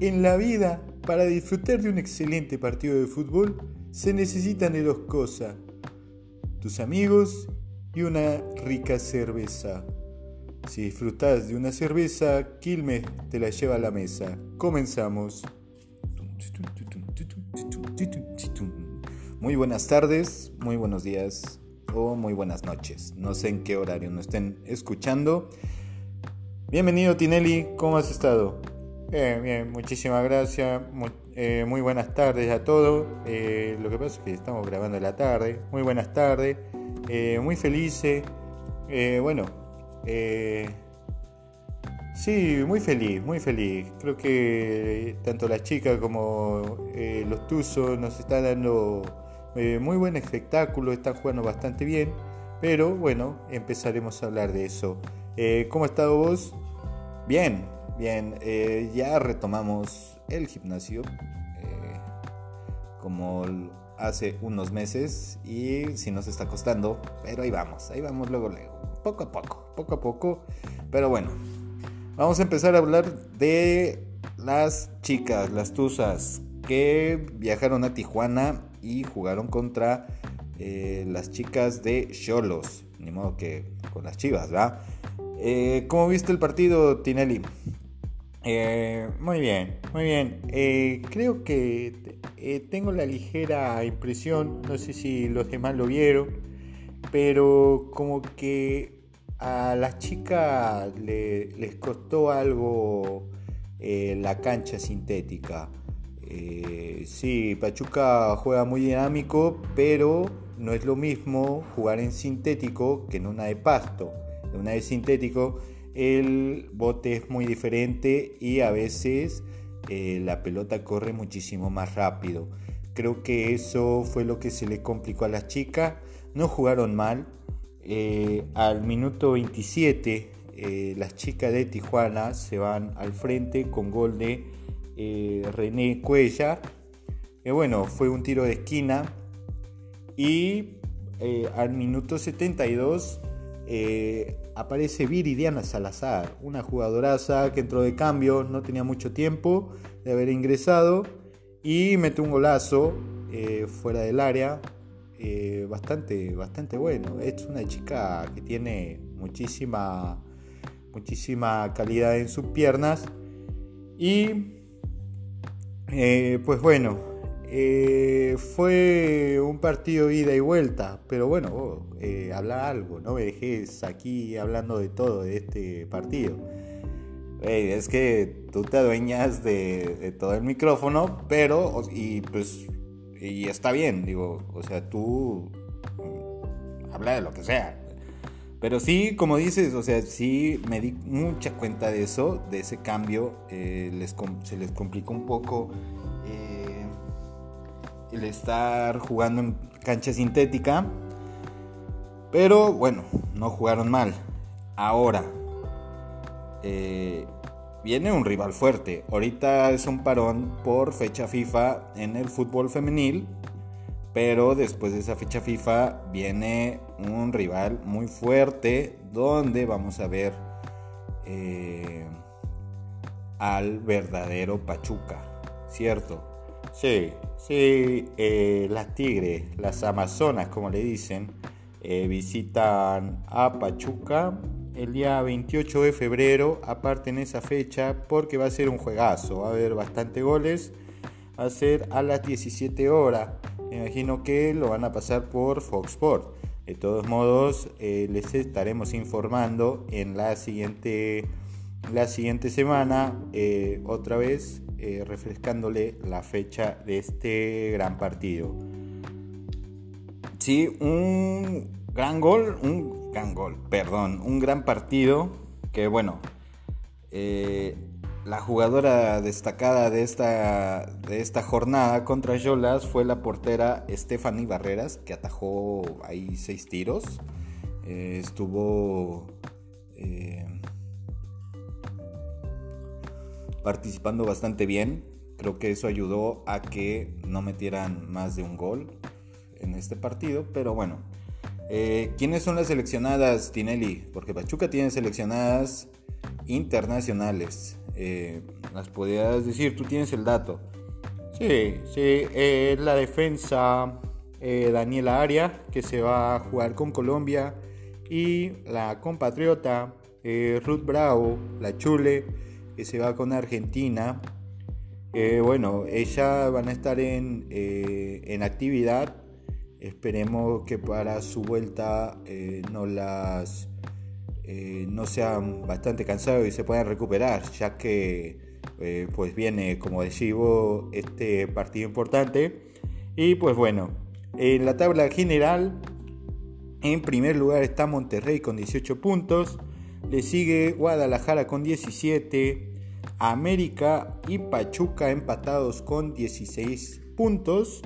En la vida, para disfrutar de un excelente partido de fútbol, se necesitan de dos cosas. Tus amigos y una rica cerveza. Si disfrutas de una cerveza, Quilmes te la lleva a la mesa. Comenzamos. Muy buenas tardes, muy buenos días o muy buenas noches. No sé en qué horario nos estén escuchando. Bienvenido Tinelli, ¿cómo has estado? Bien, muchísimas gracias. Eh, muy, buenas tardes a todos. Eh, lo que pasa es que estamos grabando la tarde. Muy buenas tardes. Eh, muy felices. bueno, sí, muy feliz, muy feliz. Creo que tanto las chicas como los Tuzos nos están dando muy buen espectáculo. Están jugando bastante bien. Pero bueno, empezaremos a hablar de eso. ¿Cómo ha estado vos? Bien, Bien, eh, ya retomamos el gimnasio eh, como hace unos meses y si nos está costando, pero ahí vamos, ahí vamos luego, luego, poco a poco, poco a poco, pero bueno, vamos a empezar a hablar de las chicas, las tuzas que viajaron a Tijuana y jugaron contra eh, las chicas de Cholos, ni modo que con las chivas, ¿verdad? ¿Cómo viste el partido, Tinelli? Eh, muy bien, muy bien. Eh, creo que eh, tengo la ligera impresión, no sé si los demás lo vieron, pero como que a las chicas les costó algo la cancha sintética. sí, Pachuca juega muy dinámico, pero no es lo mismo jugar en sintético que en una de pasto. En una de sintético el bote es muy diferente y a veces eh, la pelota corre muchísimo más rápido. Creo que eso fue lo que se le complicó a las chicas. No jugaron mal. Eh, al minuto 27 eh, las chicas de Tijuana se van al frente con gol de René Cuella. bueno, fue un tiro de esquina. Y al minuto 72 aparece Viridiana Salazar, una jugadoraza que entró de cambio, no tenía mucho tiempo de haber ingresado y mete un golazo eh, fuera del área, eh, bastante, bastante bueno. Es una chica que tiene muchísima, muchísima calidad en sus piernas y eh, pues bueno, eh, fue un partido ida y vuelta, pero bueno, eh, habla algo, no me dejes aquí hablando de todo de este partido. es que tú te adueñas de, todo el micrófono, pero, y pues, y está bien, digo, o sea, tú mm, habla de lo que sea. Pero sí, como dices, o sea, sí me di mucha cuenta de eso, de ese cambio, eh, les, se les complicó un poco el estar jugando en cancha sintética. Pero bueno, no jugaron mal. Ahora, eh, viene un rival fuerte. Ahorita es un parón por fecha FIFA en el fútbol femenil. Pero después de esa fecha FIFA viene un rival muy fuerte donde vamos a ver eh, al verdadero Pachuca, ¿cierto? Sí, sí, eh, las tigres, las amazonas como le dicen, eh, visitan a Pachuca el día 28 de febrero, aparte en esa fecha, porque va a ser un juegazo, va a haber bastante goles, va a ser a las 17 horas, me imagino que lo van a pasar por Fox Sport. De todos modos, eh, les estaremos informando en la siguiente, la siguiente semana, otra vez eh, refrescándole la fecha de este gran partido. Sí, un gran gol, un gran gol, perdón, un gran partido que bueno, eh, la jugadora destacada de esta, de esta jornada contra Yolas fue la portera Stephanie Barreras, que atajó ahí seis tiros. Eh, estuvo participando bastante bien. Creo que eso ayudó a que no metieran más de un gol en este partido. Pero bueno, eh, ¿quiénes son las seleccionadas, Tinelli? Porque Pachuca tiene seleccionadas internacionales. eh, las podrías decir, tú tienes el dato. Sí, sí, es la defensa Daniela Aria, que se va a jugar con Colombia, y la compatriota Ruth Bravo, la Chule, se va con Argentina. bueno, ellas van a estar en, en actividad Esperemos que para su vuelta eh, no las eh, no sean bastante cansados y se puedan recuperar, ya que eh, pues viene, como decía este partido importante. Y pues bueno, en la tabla general, en primer lugar está Monterrey con 18 puntos, le sigue Guadalajara con 17, América y Pachuca empatados con 16 puntos.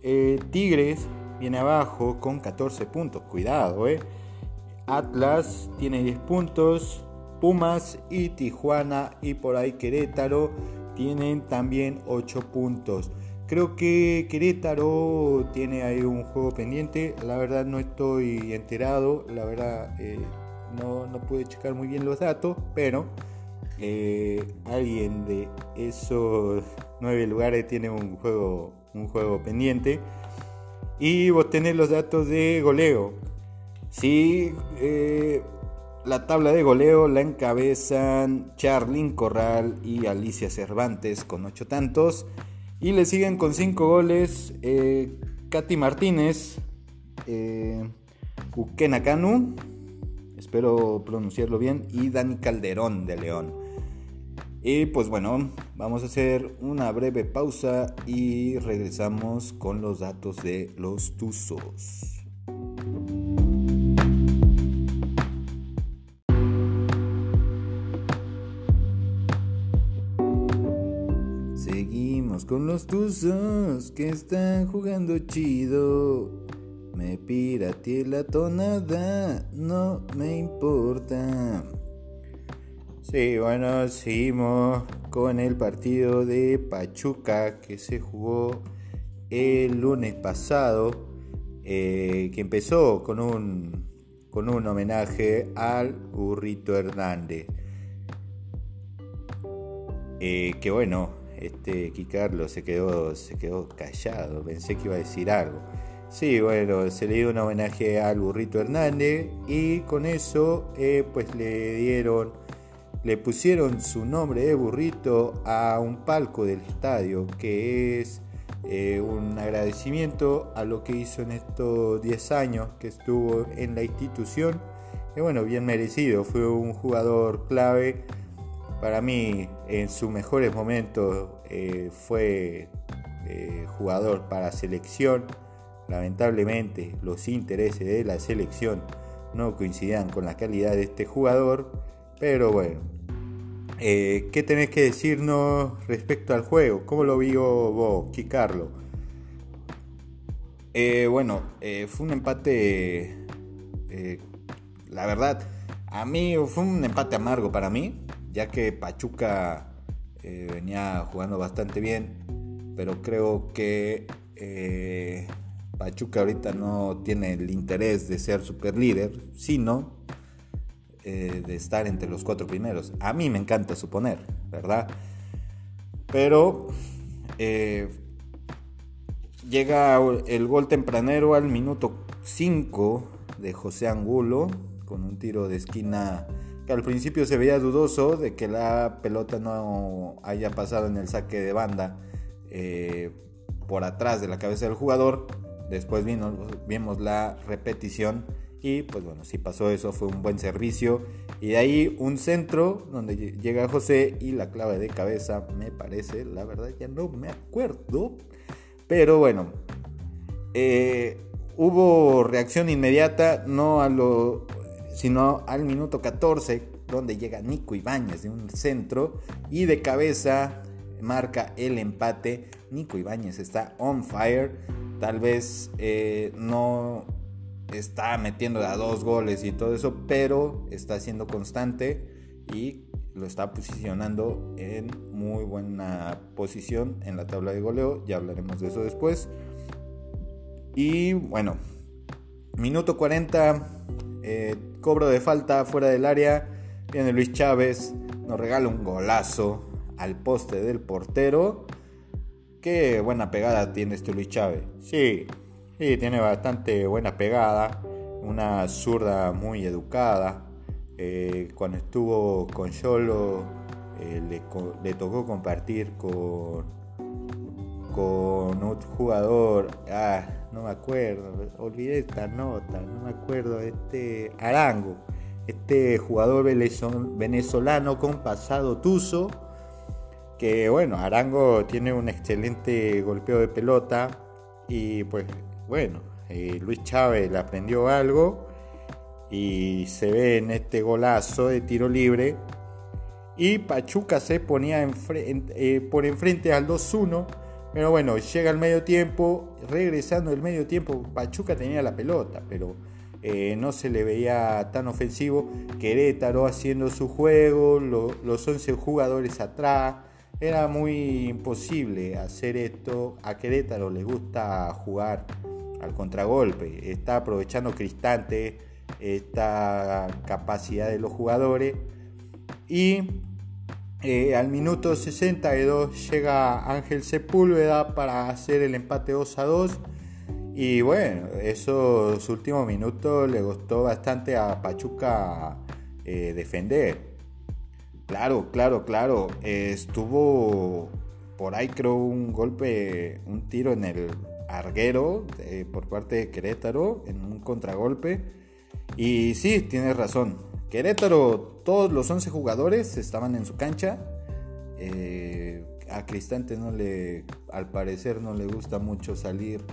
Eh, Tigres viene abajo con 14 puntos. Cuidado, eh. Atlas tiene 10 puntos. Pumas y Tijuana y por ahí Querétaro tienen también 8 puntos. Creo que Querétaro tiene ahí un juego pendiente. La verdad no estoy enterado. La verdad eh, no, no pude checar muy bien los datos. Pero alguien de esos 9 lugares tiene un juego un juego pendiente. Y vos tenés los datos de goleo. Sí, eh, la tabla de goleo la encabezan Charlyn Corral y Alicia Cervantes con ocho tantos. Y le siguen con cinco goles eh, Katy Martínez, eh, Ukena Kanu, espero pronunciarlo bien, y Dani Calderón de León. Y pues bueno, vamos a hacer una breve pausa y regresamos con los datos de los Tuzos. Seguimos con los Tuzos que están jugando chido. Me pirateé la tonada, no me importa. Sí, bueno, seguimos con el partido de Pachuca que se jugó el lunes pasado, eh, que empezó con un, con un homenaje al burrito Hernández. Eh, que bueno, este Kikarlo se quedó, se quedó callado, pensé que iba a decir algo. Sí, bueno, se le dio un homenaje al burrito Hernández y con eso eh, pues le dieron le pusieron su nombre de burrito a un palco del estadio, que es eh, un agradecimiento a lo que hizo en estos 10 años que estuvo en la institución. Y bueno, bien merecido, fue un jugador clave. Para mí, en sus mejores momentos, eh, fue eh, jugador para selección. Lamentablemente, los intereses de la selección no coincidían con la calidad de este jugador. Pero bueno, eh, ¿Qué tenés que decirnos respecto al juego? ¿Cómo lo vio vos, Kikarlo? Eh, bueno, eh, fue un empate, la verdad, a mí fue un empate amargo para mí, ya que Pachuca venía jugando bastante bien, pero creo que Pachuca ahorita no tiene el interés de ser super líder, sino eh, de estar entre los cuatro primeros. A mí me encanta suponer, ¿verdad? Pero eh, llega el gol tempranero al minuto 5 de José Angulo con un tiro de esquina que al principio se veía dudoso de que la pelota no haya pasado en el saque de banda eh, por atrás de la cabeza del jugador. Después vimos la repetición y pues bueno, si pasó eso, fue un buen servicio. Y de ahí un centro donde llega José y la clave de cabeza, me parece, la verdad ya no me acuerdo. Pero bueno, eh, hubo reacción inmediata, no a lo, sino al minuto 14, donde llega Nico Ibáñez de un centro y de cabeza marca el empate. Nico Ibáñez está on fire. Tal vez eh, no está metiendo a dos goles y todo eso, pero está siendo constante y lo está posicionando en muy buena posición en la tabla de goleo. Ya hablaremos de eso después. Y bueno, minuto 40, eh, cobro de falta fuera del área. Viene Luis Chávez, nos regala un golazo al poste del portero. Qué buena pegada tiene este Luis Chávez. Sí, sí, tiene bastante buena pegada. Una zurda muy educada. Eh, cuando estuvo con Yolo eh, le, tocó compartir con, con un jugador. Ah, no me acuerdo. Olvidé esta nota. No me acuerdo. Este Arango. Este jugador venezolano con pasado tuso que bueno, Arango tiene un excelente golpeo de pelota y pues bueno, eh, Luis Chávez le aprendió algo y se ve en este golazo de tiro libre. Y Pachuca se ponía eh, por enfrente al 2-1 pero bueno, llega el medio tiempo, regresando el medio tiempo, Pachuca tenía la pelota, pero eh, no se le veía tan ofensivo. Querétaro haciendo su juego, los 11 jugadores atrás, era muy imposible hacer esto. A Querétaro le gusta jugar al contragolpe. Está aprovechando Cristante esta capacidad de los jugadores. Y eh, al minuto 62 llega Ángel Sepúlveda para hacer el empate 2 a 2. Y bueno, esos últimos minutos le costó bastante a Pachuca eh, defender. Claro, claro, claro. estuvo por ahí creo un golpe, un tiro en el arguero eh, por parte de Querétaro en un contragolpe. Y sí, tienes razón. Querétaro, todos los 11 jugadores estaban en su cancha. Eh, a Cristante no le, al parecer no le gusta mucho salir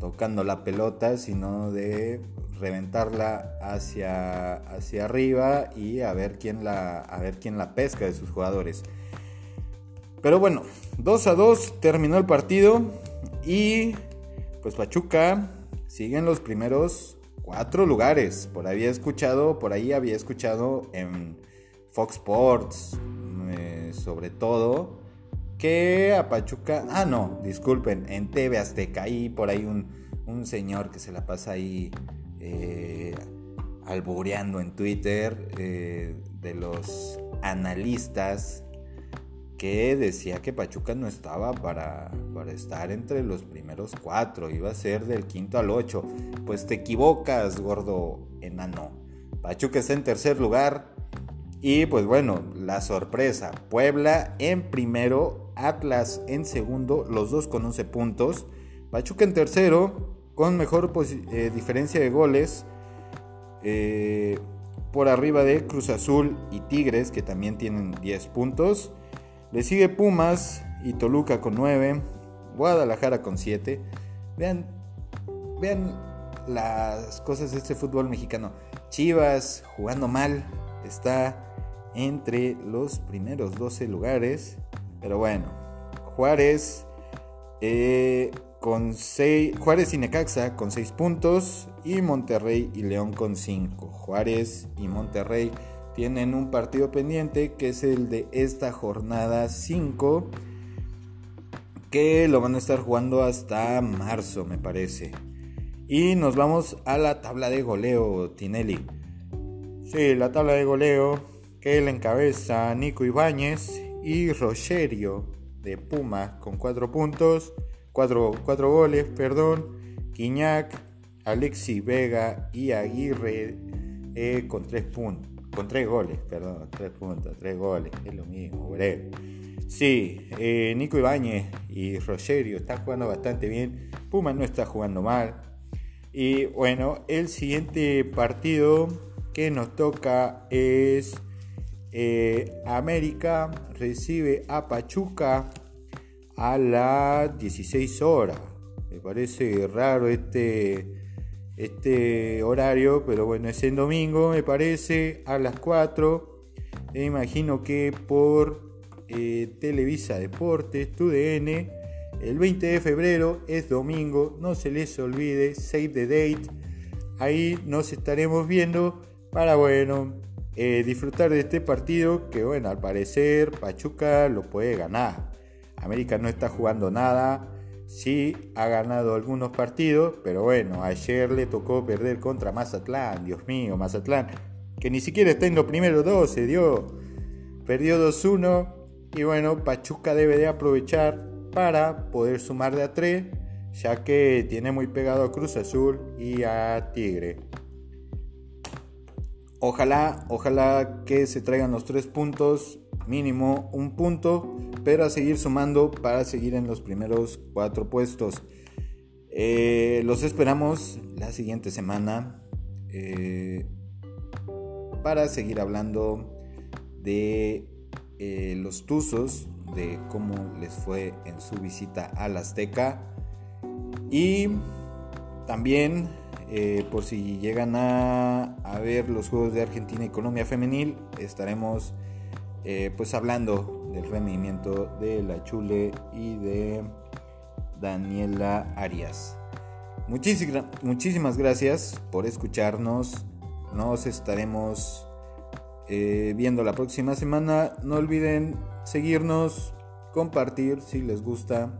tocando la pelota, sino de reventarla hacia, hacia arriba y a ver, quién la, a ver quién la pesca de sus jugadores. Pero bueno, 2 a 2 terminó el partido y pues Pachuca sigue en los primeros cuatro lugares. Por ahí había escuchado, por ahí había escuchado en Fox Sports, eh, sobre todo, que a Pachuca, ah no, disculpen, en TV Azteca, ahí por ahí un, un señor que se la pasa ahí eh, albureando en Twitter eh, de los analistas que decía que Pachuca no estaba para, para, estar entre los primeros cuatro, iba a ser del quinto al ocho. Pues te equivocas, gordo enano. Pachuca está en tercer lugar. Y pues bueno, la sorpresa, Puebla en primero, Atlas en segundo, los dos con 11 puntos. Pachuca en tercero, con mejor eh, diferencia de goles eh, por arriba de Cruz Azul y Tigres, que también tienen 10 puntos. Le sigue Pumas y Toluca con 9, Guadalajara con 7. Vean, vean las cosas de este fútbol mexicano. Chivas jugando mal, está entre los primeros 12 lugares. Pero bueno, Juárez eh, con 6, Juárez y Necaxa con 6 puntos y Monterrey y León con 5. Juárez y Monterrey tienen un partido pendiente que es el de esta jornada 5 que lo van a estar jugando hasta marzo me parece. Y nos vamos a la tabla de goleo, Tinelli. Sí, la tabla de goleo que la encabeza Nico Ibáñez y Rogerio de Puma con 4 puntos. Cuatro, goles, perdón. Quiñac, Alexi Vega y Aguirre eh, con tres puntos. Con tres goles, perdón, tres puntos, tres goles, es lo mismo, breve. Sí, eh, Nico Ibáñez y Rogerio están jugando bastante bien. Puma no está jugando mal. Y bueno, el siguiente partido que nos toca es eh, América recibe a Pachuca a las 16 horas. Me parece raro este, este horario, pero bueno, es en domingo, me parece, a las 4. Me imagino que por eh, Televisa Deportes, TUDN, el 20 de febrero es domingo, no se les olvide, save the date. Ahí nos estaremos viendo para, bueno, eh, disfrutar de este partido que, bueno, al parecer Pachuca lo puede ganar. América no está jugando nada. Sí ha ganado algunos partidos, pero bueno, ayer le tocó perder contra Mazatlán. Dios mío, Mazatlán, que ni siquiera está en los primeros 12, Dios. perdió 2-1 y bueno, Pachuca debe de aprovechar para poder sumar de a 3, ya que tiene muy pegado a Cruz Azul y a Tigre. Ojalá, ojalá que se traigan los tres puntos, mínimo un punto, pero a seguir sumando para seguir en los primeros cuatro puestos. Eh, los esperamos la siguiente semana eh, para seguir hablando de eh, los Tuzos, de cómo les fue en su visita al Azteca y también por si llegan a, a, ver los juegos de Argentina y Colombia femenil estaremos pues hablando del rendimiento de la Chule y de Daniela Arias. Muchísimas, gracias por escucharnos. Nos estaremos eh, viendo la próxima semana. No olviden seguirnos, compartir si les gusta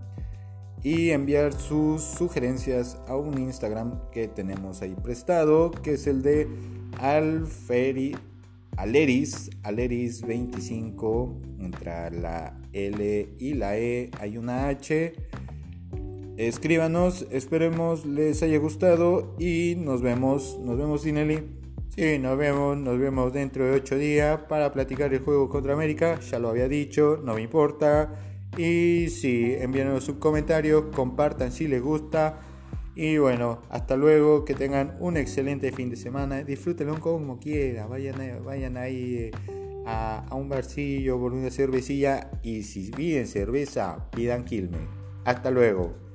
y enviar sus sugerencias a un Instagram que tenemos ahí prestado, que es el de Alferi, Aleris, Aleris25, entre la L y la E hay una H escríbanos, esperemos les haya gustado y nos vemos, nos vemos Sinelli. Sí, nos vemos, nos vemos dentro de 8 días para platicar el juego contra América, ya lo había dicho, no me importa. Y sí, envíenos sus comentarios, compartan si les gusta. Y bueno, hasta luego, que tengan un excelente fin de semana, disfrútenlo como quieran, vayan, vayan ahí eh, a, a un barcillo por una cervecilla y si piden cerveza, pidan Quilme. Hasta luego.